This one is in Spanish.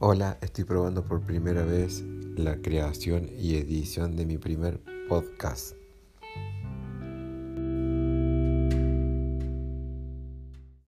Hola, estoy probando por primera vez la creación y edición de mi primer podcast.